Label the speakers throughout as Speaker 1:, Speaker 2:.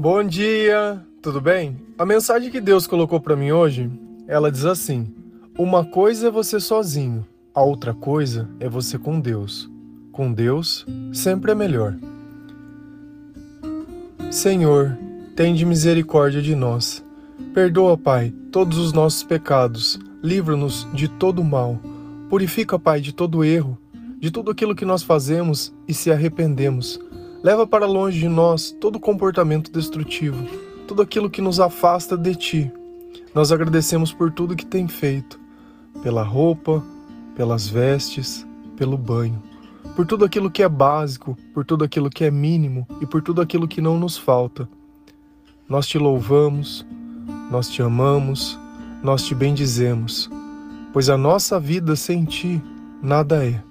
Speaker 1: Bom dia, tudo bem? A mensagem que Deus colocou para mim hoje, ela diz assim: Uma coisa é você sozinho, a outra coisa é você com Deus. Com Deus sempre é melhor. Senhor, tende misericórdia de nós. Perdoa, Pai, todos os nossos pecados. Livra-nos de todo mal. Purifica, Pai, de todo erro, de tudo aquilo que nós fazemos e se arrependemos Leva para longe de nós todo comportamento destrutivo, tudo aquilo que nos afasta de ti. Nós agradecemos por tudo que tem feito, pela roupa, pelas vestes, pelo banho, por tudo aquilo que é básico, por tudo aquilo que é mínimo e por tudo aquilo que não nos falta. Nós te louvamos, nós te amamos, nós te bendizemos, pois a nossa vida sem ti nada é.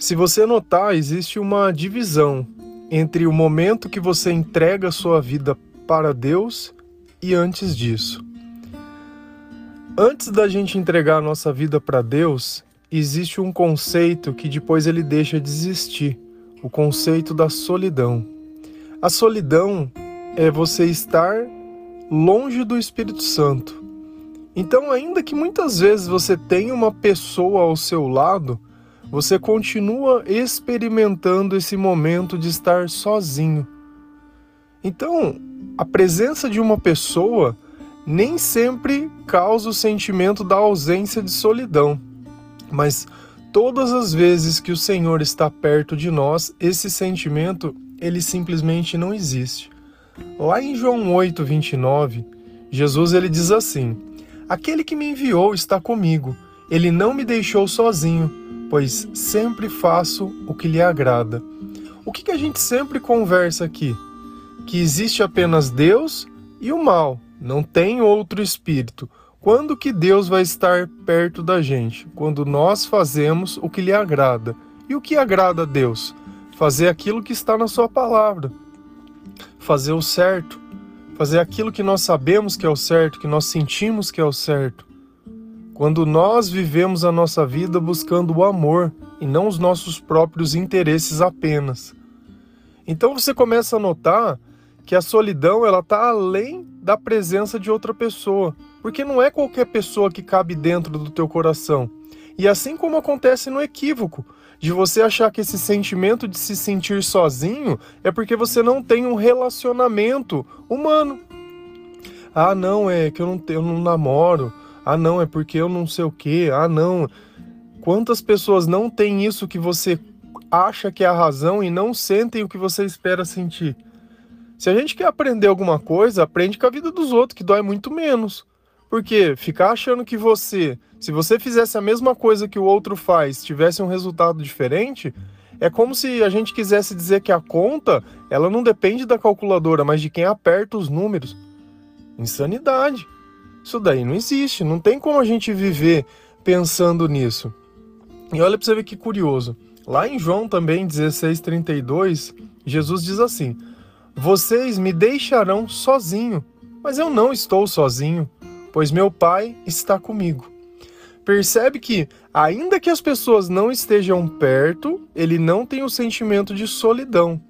Speaker 1: Se você notar, existe uma divisão entre o momento que você entrega a sua vida para Deus e antes disso. Antes da gente entregar a nossa vida para Deus, existe um conceito que depois ele deixa de existir, o conceito da solidão. A solidão é você estar longe do Espírito Santo. Então, ainda que muitas vezes você tenha uma pessoa ao seu lado, você continua experimentando esse momento de estar sozinho. Então, a presença de uma pessoa nem sempre causa o sentimento da ausência de solidão, mas todas as vezes que o Senhor está perto de nós, esse sentimento ele simplesmente não existe. Lá em João 8, 29, Jesus ele diz assim: Aquele que me enviou está comigo, ele não me deixou sozinho pois sempre faço o que lhe agrada. O que, que a gente sempre conversa aqui? Que existe apenas Deus e o mal, não tem outro espírito. Quando que Deus vai estar perto da gente? Quando nós fazemos o que lhe agrada. E o que agrada a Deus? Fazer aquilo que está na sua palavra. Fazer o certo. Fazer aquilo que nós sabemos que é o certo, que nós sentimos que é o certo quando nós vivemos a nossa vida buscando o amor e não os nossos próprios interesses apenas. Então você começa a notar que a solidão ela está além da presença de outra pessoa, porque não é qualquer pessoa que cabe dentro do teu coração. E assim como acontece no equívoco, de você achar que esse sentimento de se sentir sozinho é porque você não tem um relacionamento humano. Ah, não, é que eu não, eu não namoro. Ah, não, é porque eu não sei o quê. Ah, não. Quantas pessoas não têm isso que você acha que é a razão e não sentem o que você espera sentir? Se a gente quer aprender alguma coisa, aprende com a vida dos outros, que dói muito menos. Porque ficar achando que você, se você fizesse a mesma coisa que o outro faz, tivesse um resultado diferente, é como se a gente quisesse dizer que a conta, ela não depende da calculadora, mas de quem aperta os números. Insanidade. Isso daí não existe, não tem como a gente viver pensando nisso. E olha para você ver que curioso. Lá em João também 16:32, Jesus diz assim: Vocês me deixarão sozinho, mas eu não estou sozinho, pois meu Pai está comigo. Percebe que, ainda que as pessoas não estejam perto, ele não tem o sentimento de solidão.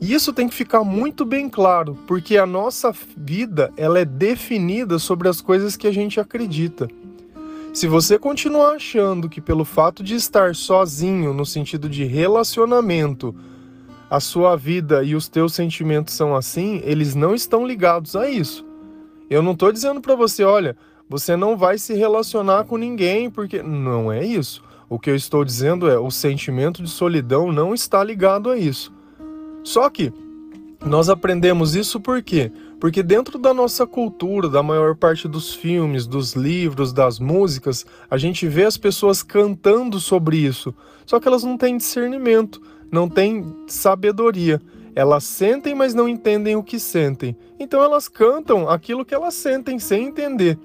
Speaker 1: E isso tem que ficar muito bem claro, porque a nossa vida ela é definida sobre as coisas que a gente acredita. Se você continuar achando que pelo fato de estar sozinho no sentido de relacionamento, a sua vida e os teus sentimentos são assim, eles não estão ligados a isso. Eu não estou dizendo para você, olha, você não vai se relacionar com ninguém, porque não é isso. O que eu estou dizendo é o sentimento de solidão não está ligado a isso. Só que nós aprendemos isso por quê? Porque dentro da nossa cultura, da maior parte dos filmes, dos livros, das músicas, a gente vê as pessoas cantando sobre isso. Só que elas não têm discernimento, não têm sabedoria. Elas sentem, mas não entendem o que sentem. Então elas cantam aquilo que elas sentem sem entender.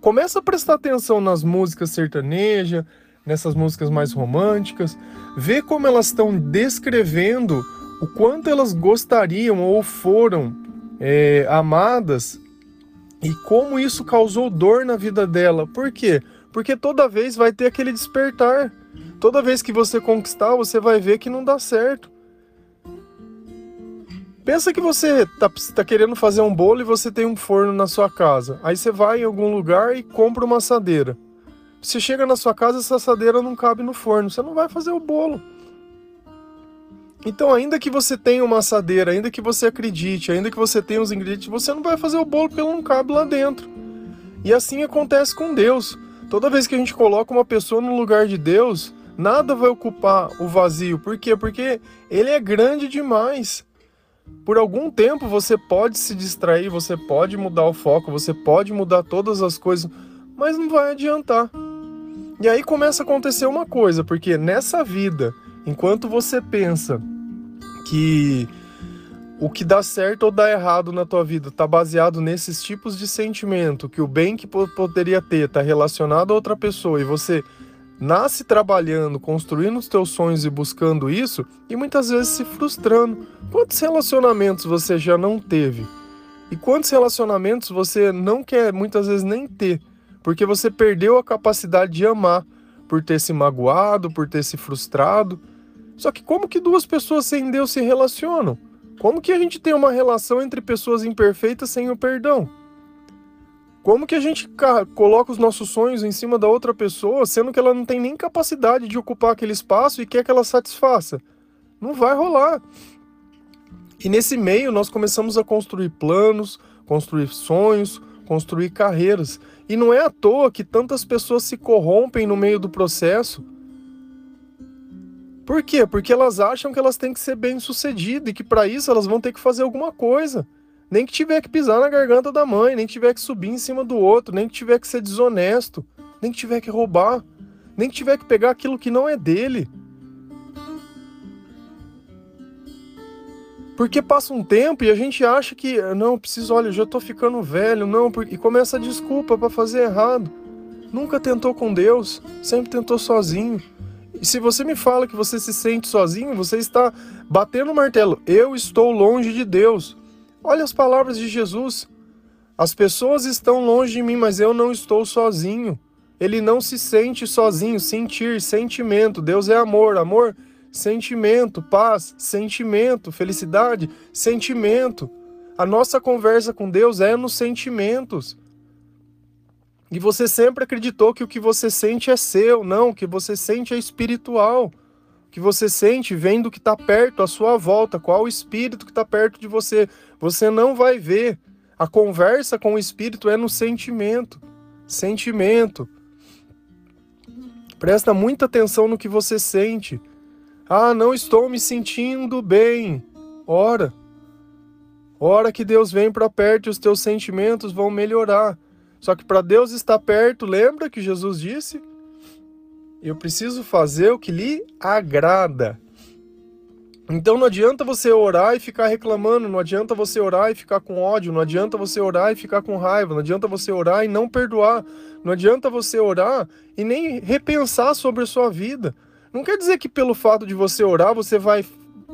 Speaker 1: Começa a prestar atenção nas músicas sertanejas, nessas músicas mais românticas, vê como elas estão descrevendo o quanto elas gostariam ou foram é, amadas e como isso causou dor na vida dela. Por quê? Porque toda vez vai ter aquele despertar. Toda vez que você conquistar, você vai ver que não dá certo. Pensa que você tá, tá, querendo fazer um bolo e você tem um forno na sua casa. Aí você vai em algum lugar e compra uma assadeira. Você chega na sua casa, essa assadeira não cabe no forno. Você não vai fazer o bolo. Então, ainda que você tenha uma assadeira, ainda que você acredite, ainda que você tenha os ingredientes, você não vai fazer o bolo porque ele não cabe lá dentro. E assim acontece com Deus. Toda vez que a gente coloca uma pessoa no lugar de Deus, nada vai ocupar o vazio. Por quê? Porque ele é grande demais. Por algum tempo você pode se distrair, você pode mudar o foco, você pode mudar todas as coisas, mas não vai adiantar. E aí começa a acontecer uma coisa, porque nessa vida Enquanto você pensa que o que dá certo ou dá errado na tua vida está baseado nesses tipos de sentimento, que o bem que poderia ter está relacionado a outra pessoa e você nasce trabalhando, construindo os teus sonhos e buscando isso e muitas vezes se frustrando. Quantos relacionamentos você já não teve? E quantos relacionamentos você não quer muitas vezes nem ter, porque você perdeu a capacidade de amar por ter se magoado, por ter se frustrado. Só que como que duas pessoas sem Deus se relacionam? Como que a gente tem uma relação entre pessoas imperfeitas sem o perdão? Como que a gente coloca os nossos sonhos em cima da outra pessoa, sendo que ela não tem nem capacidade de ocupar aquele espaço e quer que ela satisfaça? Não vai rolar. E nesse meio nós começamos a construir planos, construir sonhos, construir carreiras. E não é à toa que tantas pessoas se corrompem no meio do processo por quê? Porque elas acham que elas têm que ser bem-sucedidas e que para isso elas vão ter que fazer alguma coisa. Nem que tiver que pisar na garganta da mãe, nem que tiver que subir em cima do outro, nem que tiver que ser desonesto, nem que tiver que roubar, nem que tiver que pegar aquilo que não é dele. Porque passa um tempo e a gente acha que, não, preciso, olha, já tô ficando velho, não, e começa a desculpa para fazer errado. Nunca tentou com Deus, sempre tentou sozinho. E se você me fala que você se sente sozinho, você está batendo o martelo. Eu estou longe de Deus. Olha as palavras de Jesus. As pessoas estão longe de mim, mas eu não estou sozinho. Ele não se sente sozinho. Sentir, sentimento. Deus é amor. Amor, sentimento. Paz, sentimento. Felicidade, sentimento. A nossa conversa com Deus é nos sentimentos. E você sempre acreditou que o que você sente é seu, não, o que você sente é espiritual. O que você sente vem do que está perto, à sua volta, qual o espírito que está perto de você. Você não vai ver. A conversa com o espírito é no sentimento. Sentimento. Presta muita atenção no que você sente. Ah, não estou me sentindo bem. Ora. Ora que Deus vem para perto e os teus sentimentos vão melhorar. Só que para Deus estar perto, lembra que Jesus disse? Eu preciso fazer o que lhe agrada. Então não adianta você orar e ficar reclamando, não adianta você orar e ficar com ódio, não adianta você orar e ficar com raiva, não adianta você orar e não perdoar, não adianta você orar e nem repensar sobre a sua vida. Não quer dizer que pelo fato de você orar você vai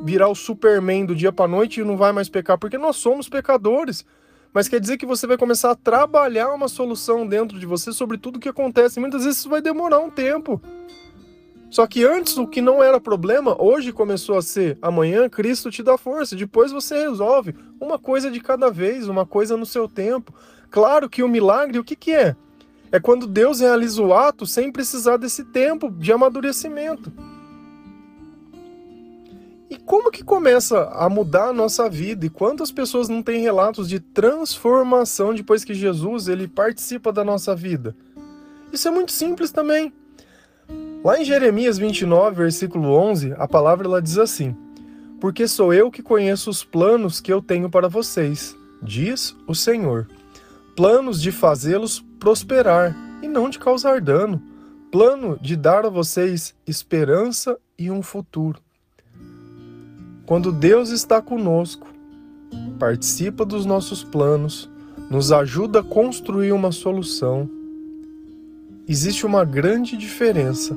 Speaker 1: virar o Superman do dia para noite e não vai mais pecar, porque nós somos pecadores mas quer dizer que você vai começar a trabalhar uma solução dentro de você sobre tudo o que acontece. Muitas vezes isso vai demorar um tempo. Só que antes o que não era problema, hoje começou a ser. Amanhã Cristo te dá força, depois você resolve. Uma coisa de cada vez, uma coisa no seu tempo. Claro que o milagre, o que, que é? É quando Deus realiza o ato sem precisar desse tempo de amadurecimento. E como que começa a mudar a nossa vida? E quantas pessoas não têm relatos de transformação depois que Jesus ele participa da nossa vida? Isso é muito simples também. Lá em Jeremias 29, versículo 11, a palavra ela diz assim: Porque sou eu que conheço os planos que eu tenho para vocês, diz o Senhor. Planos de fazê-los prosperar e não de causar dano. Plano de dar a vocês esperança e um futuro. Quando Deus está conosco, participa dos nossos planos, nos ajuda a construir uma solução, existe uma grande diferença,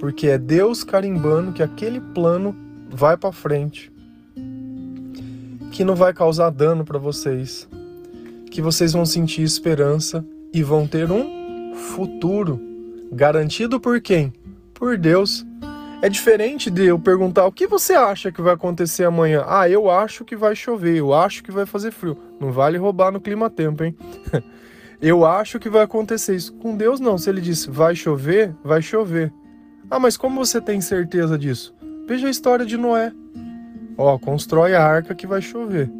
Speaker 1: porque é Deus carimbando que aquele plano vai para frente, que não vai causar dano para vocês, que vocês vão sentir esperança e vão ter um futuro garantido por quem? Por Deus É diferente de eu perguntar o que você acha que vai acontecer amanhã. Ah, eu acho que vai chover, eu acho que vai fazer frio. Não vale roubar no clima-tempo, hein? eu acho que vai acontecer isso. Com Deus, não. Se ele disse vai chover, vai chover. Ah, mas como você tem certeza disso? Veja a história de Noé. Ó, constrói a arca que vai chover.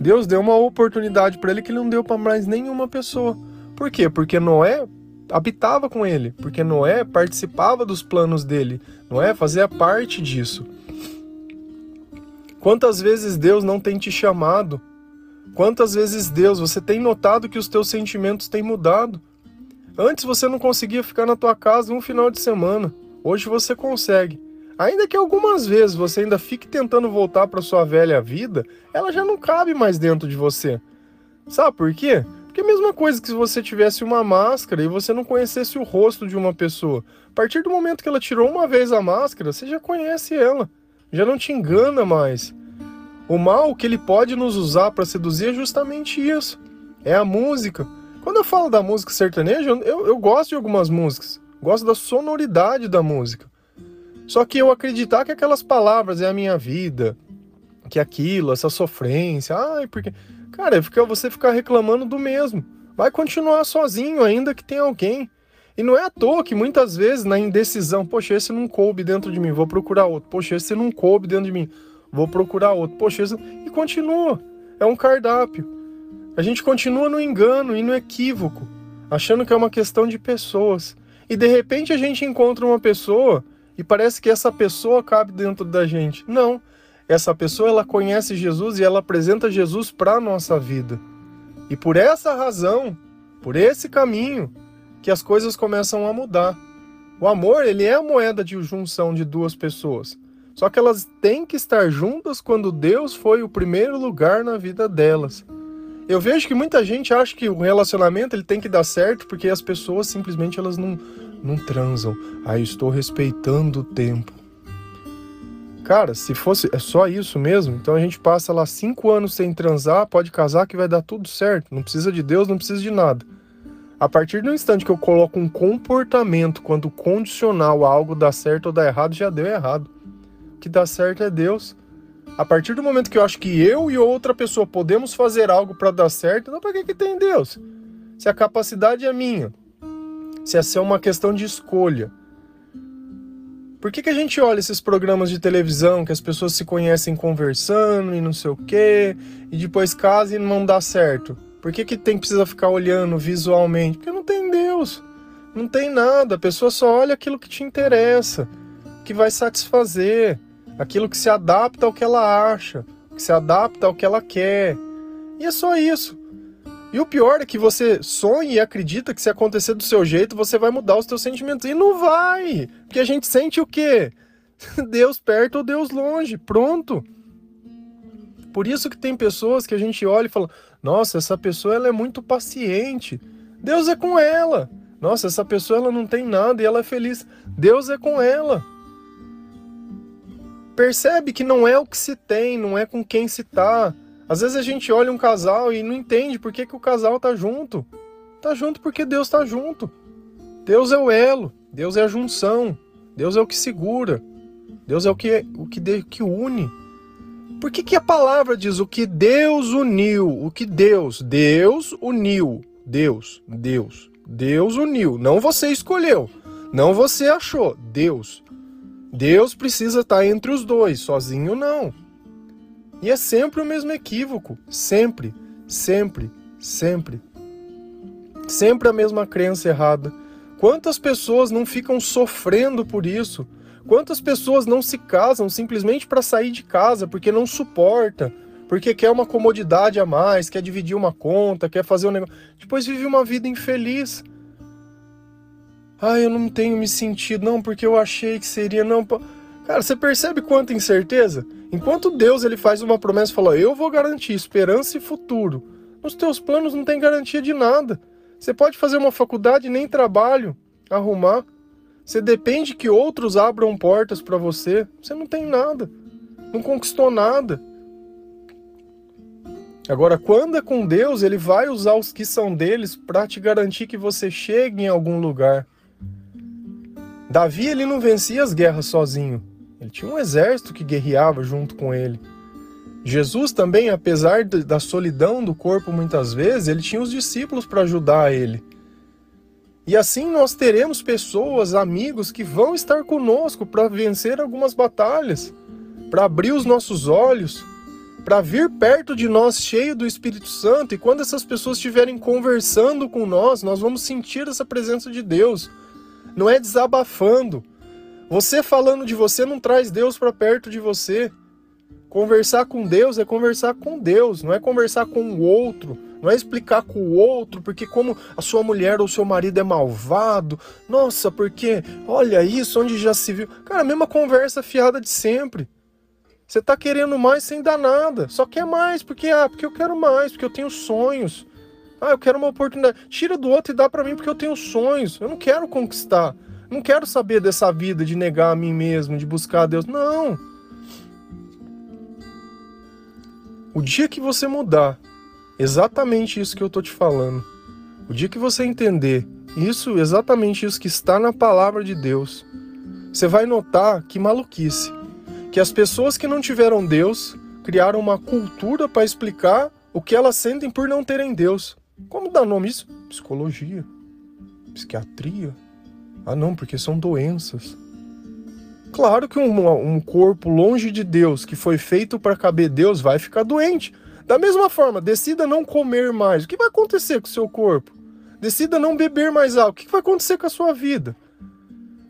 Speaker 1: Deus deu uma oportunidade para ele que ele não deu para mais nenhuma pessoa. Por quê? Porque Noé habitava com ele, porque Noé participava dos planos dele, Noé fazia parte disso. Quantas vezes Deus não tem te chamado? Quantas vezes Deus, você tem notado que os teus sentimentos têm mudado? Antes você não conseguia ficar na tua casa um final de semana. Hoje você consegue. Ainda que algumas vezes você ainda fique tentando voltar para sua velha vida, ela já não cabe mais dentro de você. Sabe por quê? Porque é a mesma coisa que se você tivesse uma máscara e você não conhecesse o rosto de uma pessoa. A partir do momento que ela tirou uma vez a máscara, você já conhece ela. Já não te engana mais. O mal que ele pode nos usar para seduzir é justamente isso. É a música. Quando eu falo da música sertaneja, eu, eu gosto de algumas músicas. Gosto da sonoridade da música. Só que eu acreditar que aquelas palavras é a minha vida, que aquilo, essa sofrência, ai, porque Cara, fica, você ficar reclamando do mesmo. Vai continuar sozinho, ainda que tenha alguém. E não é à toa que muitas vezes na indecisão, poxa, esse não coube dentro de mim, vou procurar outro. Poxa, esse não coube dentro de mim, vou procurar outro. Poxa, esse... e continua. É um cardápio. A gente continua no engano e no equívoco, achando que é uma questão de pessoas. E de repente a gente encontra uma pessoa e parece que essa pessoa cabe dentro da gente. Não essa pessoa ela conhece Jesus e ela apresenta Jesus para nossa vida. E por essa razão, por esse caminho, que as coisas começam a mudar. O amor, ele é a moeda de junção de duas pessoas. Só que elas têm que estar juntas quando Deus foi o primeiro lugar na vida delas. Eu vejo que muita gente acha que o relacionamento ele tem que dar certo porque as pessoas simplesmente elas não, não transam. Aí ah, estou respeitando o tempo. Cara, se fosse é só isso mesmo, então a gente passa lá cinco anos sem transar, pode casar que vai dar tudo certo. Não precisa de Deus, não precisa de nada. A partir do instante que eu coloco um comportamento quando condicional a algo dar certo ou dar errado, já deu errado. O que dá certo é Deus. A partir do momento que eu acho que eu e outra pessoa podemos fazer algo para dar certo, não para que, que tem Deus? Se a capacidade é minha, se essa é uma questão de escolha. Por que, que a gente olha esses programas de televisão que as pessoas se conhecem conversando e não sei o quê, e depois casam e não dá certo? Por que, que tem precisa ficar olhando visualmente? Porque não tem Deus. Não tem nada. A pessoa só olha aquilo que te interessa, que vai satisfazer, aquilo que se adapta ao que ela acha, que se adapta ao que ela quer. E é só isso. E o pior é que você sonha e acredita que se acontecer do seu jeito, você vai mudar os seus sentimentos. E não vai! Porque a gente sente o quê? Deus perto ou Deus longe. Pronto. Por isso que tem pessoas que a gente olha e fala: "Nossa, essa pessoa ela é muito paciente. Deus é com ela. Nossa, essa pessoa ela não tem nada e ela é feliz. Deus é com ela." Percebe que não é o que se tem, não é com quem se tá, às vezes a gente olha um casal e não entende por que, que o casal tá junto. Tá junto porque Deus tá junto. Deus é o elo, Deus é a junção, Deus é o que segura, Deus é o que, o que, de, que une. Por que, que a palavra diz o que Deus uniu? O que Deus, Deus uniu. Deus, Deus, Deus uniu. Não você escolheu, não você achou, Deus. Deus precisa estar entre os dois, sozinho não. E é sempre o mesmo equívoco. Sempre, sempre, sempre. Sempre a mesma crença errada. Quantas pessoas não ficam sofrendo por isso? Quantas pessoas não se casam simplesmente para sair de casa porque não suporta, porque quer uma comodidade a mais, quer dividir uma conta, quer fazer um negócio, depois vive uma vida infeliz. Ah, eu não tenho me sentido, não, porque eu achei que seria, não. Cara, você percebe quanta incerteza? Enquanto Deus ele faz uma promessa e fala, eu vou garantir esperança e futuro, nos teus planos não tem garantia de nada. Você pode fazer uma faculdade nem trabalho arrumar. Você depende que outros abram portas para você. Você não tem nada. Não conquistou nada. Agora, quando é com Deus, ele vai usar os que são deles para te garantir que você chegue em algum lugar. Davi ele não vencia as guerras sozinho. Ele tinha um exército que guerreava junto com ele. Jesus também, apesar da solidão do corpo muitas vezes, ele tinha os discípulos para ajudar ele. E assim nós teremos pessoas, amigos que vão estar conosco para vencer algumas batalhas, para abrir os nossos olhos, para vir perto de nós cheio do Espírito Santo. E quando essas pessoas estiverem conversando com nós, nós vamos sentir essa presença de Deus. Não é desabafando. Você falando de você não traz Deus para perto de você. Conversar com Deus é conversar com Deus, não é conversar com o outro, não é explicar com o outro, porque como a sua mulher ou seu marido é malvado, nossa, porque olha isso, onde já se viu. Cara, a mesma conversa fiada de sempre. Você tá querendo mais sem dar nada, só quer mais, porque ah, porque eu quero mais, porque eu tenho sonhos. Ah, eu quero uma oportunidade. Tira do outro e dá para mim porque eu tenho sonhos. Eu não quero conquistar. Não quero saber dessa vida de negar a mim mesmo, de buscar a Deus. Não. O dia que você mudar exatamente isso que eu tô te falando, o dia que você entender isso, exatamente isso que está na palavra de Deus, você vai notar que maluquice, que as pessoas que não tiveram Deus criaram uma cultura para explicar o que elas sentem por não terem Deus. Como dá nome isso? Psicologia, psiquiatria. Ah, não, porque são doenças. Claro que um, um corpo longe de Deus, que foi feito para caber Deus, vai ficar doente. Da mesma forma, decida não comer mais. O que vai acontecer com o seu corpo? Decida não beber mais álcool. O que vai acontecer com a sua vida?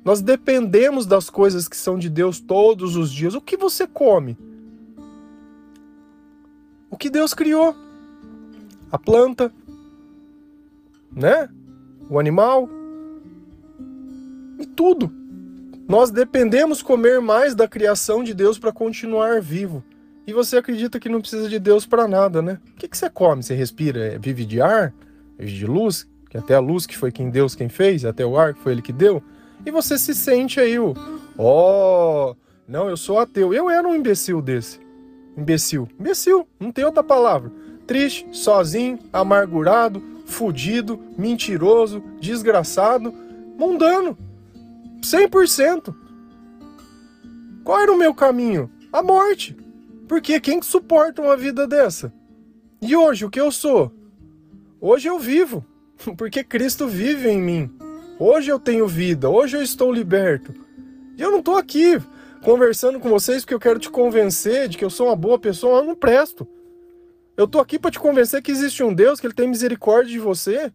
Speaker 1: Nós dependemos das coisas que são de Deus todos os dias. O que você come? O que Deus criou? A planta, né? O animal e tudo. Nós dependemos comer mais da criação de Deus para continuar vivo. E você acredita que não precisa de Deus para nada, né? O que, que você come? Você respira? É, vive de ar? Vive de luz? Que até a luz que foi quem Deus quem fez, até o ar que foi ele que deu. E você se sente aí ó, oh, não, eu sou ateu. Eu era um imbecil desse. Imbecil. Imbecil, não tem outra palavra. Triste, sozinho, amargurado, fudido, mentiroso, desgraçado, mundano. 100%. Qual era o meu caminho? A morte. Porque quem suporta uma vida dessa? E hoje, o que eu sou? Hoje eu vivo, porque Cristo vive em mim. Hoje eu tenho vida, hoje eu estou liberto. E eu não estou aqui conversando com vocês porque eu quero te convencer de que eu sou uma boa pessoa, eu não presto. Eu estou aqui para te convencer que existe um Deus, que ele tem misericórdia de você,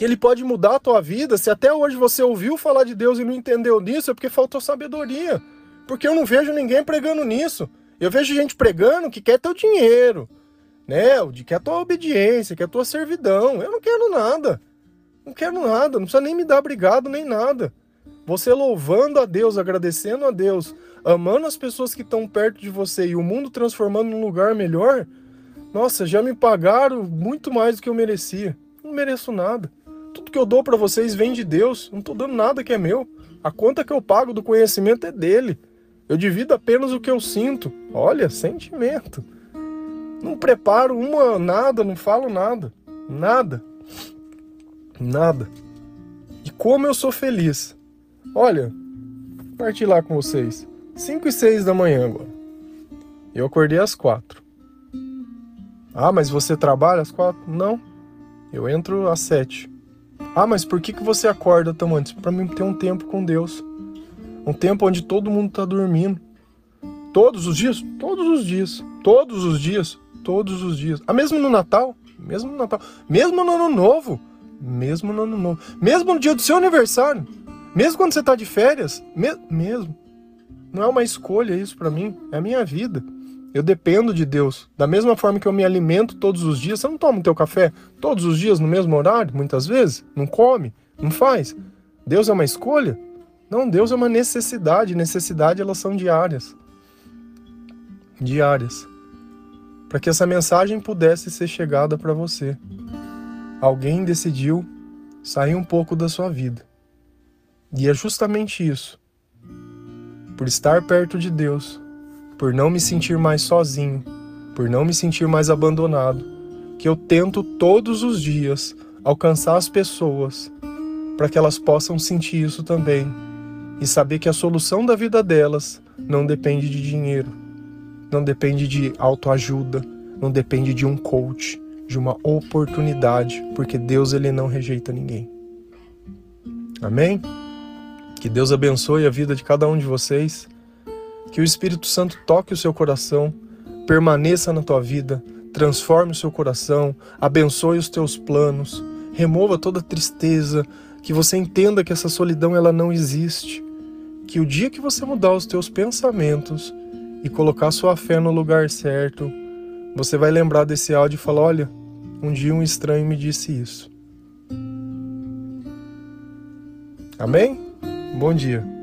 Speaker 1: que ele pode mudar a tua vida. Se até hoje você ouviu falar de Deus e não entendeu nisso, é porque faltou sabedoria. Porque eu não vejo ninguém pregando nisso. Eu vejo gente pregando que quer teu dinheiro, né? Que quer tua obediência, quer tua servidão. Eu não quero nada. Não quero nada, não precisa nem me dar obrigado nem nada. Você louvando a Deus, agradecendo a Deus, amando as pessoas que estão perto de você e o mundo transformando num lugar melhor. Nossa, já me pagaram muito mais do que eu merecia. Não mereço nada. Tudo que eu dou para vocês vem de Deus. Não estou dando nada que é meu. A conta que eu pago do conhecimento é dele. Eu divido apenas o que eu sinto. Olha, sentimento. Não preparo uma nada, não falo nada. Nada. Nada. E como eu sou feliz. Olha, lá com vocês. 5 e 6 da manhã agora. Eu acordei às 4. Ah, mas você trabalha às 4? Não. Eu entro às 7. Ah, mas por que, que você acorda tão antes? Para mim ter um tempo com Deus. Um tempo onde todo mundo está dormindo. Todos os dias? Todos os dias. Todos os dias. Todos os dias. Ah, mesmo no Natal? Mesmo no Natal. Mesmo no Ano Novo? Mesmo no Ano Novo. Mesmo no dia do seu aniversário? Mesmo quando você está de férias? Me mesmo. Não é uma escolha isso para mim. É a minha vida. Eu dependo de Deus. Da mesma forma que eu me alimento todos os dias, você não toma o teu café todos os dias no mesmo horário, muitas vezes? Não come? Não faz? Deus é uma escolha? Não, Deus é uma necessidade. Necessidade elas são diárias. Diárias. Para que essa mensagem pudesse ser chegada para você. Alguém decidiu sair um pouco da sua vida. E é justamente isso. Por estar perto de Deus, por não me sentir mais sozinho, por não me sentir mais abandonado, que eu tento todos os dias alcançar as pessoas para que elas possam sentir isso também e saber que a solução da vida delas não depende de dinheiro, não depende de autoajuda, não depende de um coach, de uma oportunidade, porque Deus ele não rejeita ninguém. Amém? Que Deus abençoe a vida de cada um de vocês. Que o Espírito Santo toque o seu coração, permaneça na tua vida, transforme o seu coração, abençoe os teus planos, remova toda tristeza, que você entenda que essa solidão ela não existe. Que o dia que você mudar os teus pensamentos e colocar sua fé no lugar certo, você vai lembrar desse áudio e falar: olha, um dia um estranho me disse isso. Amém? Bom dia.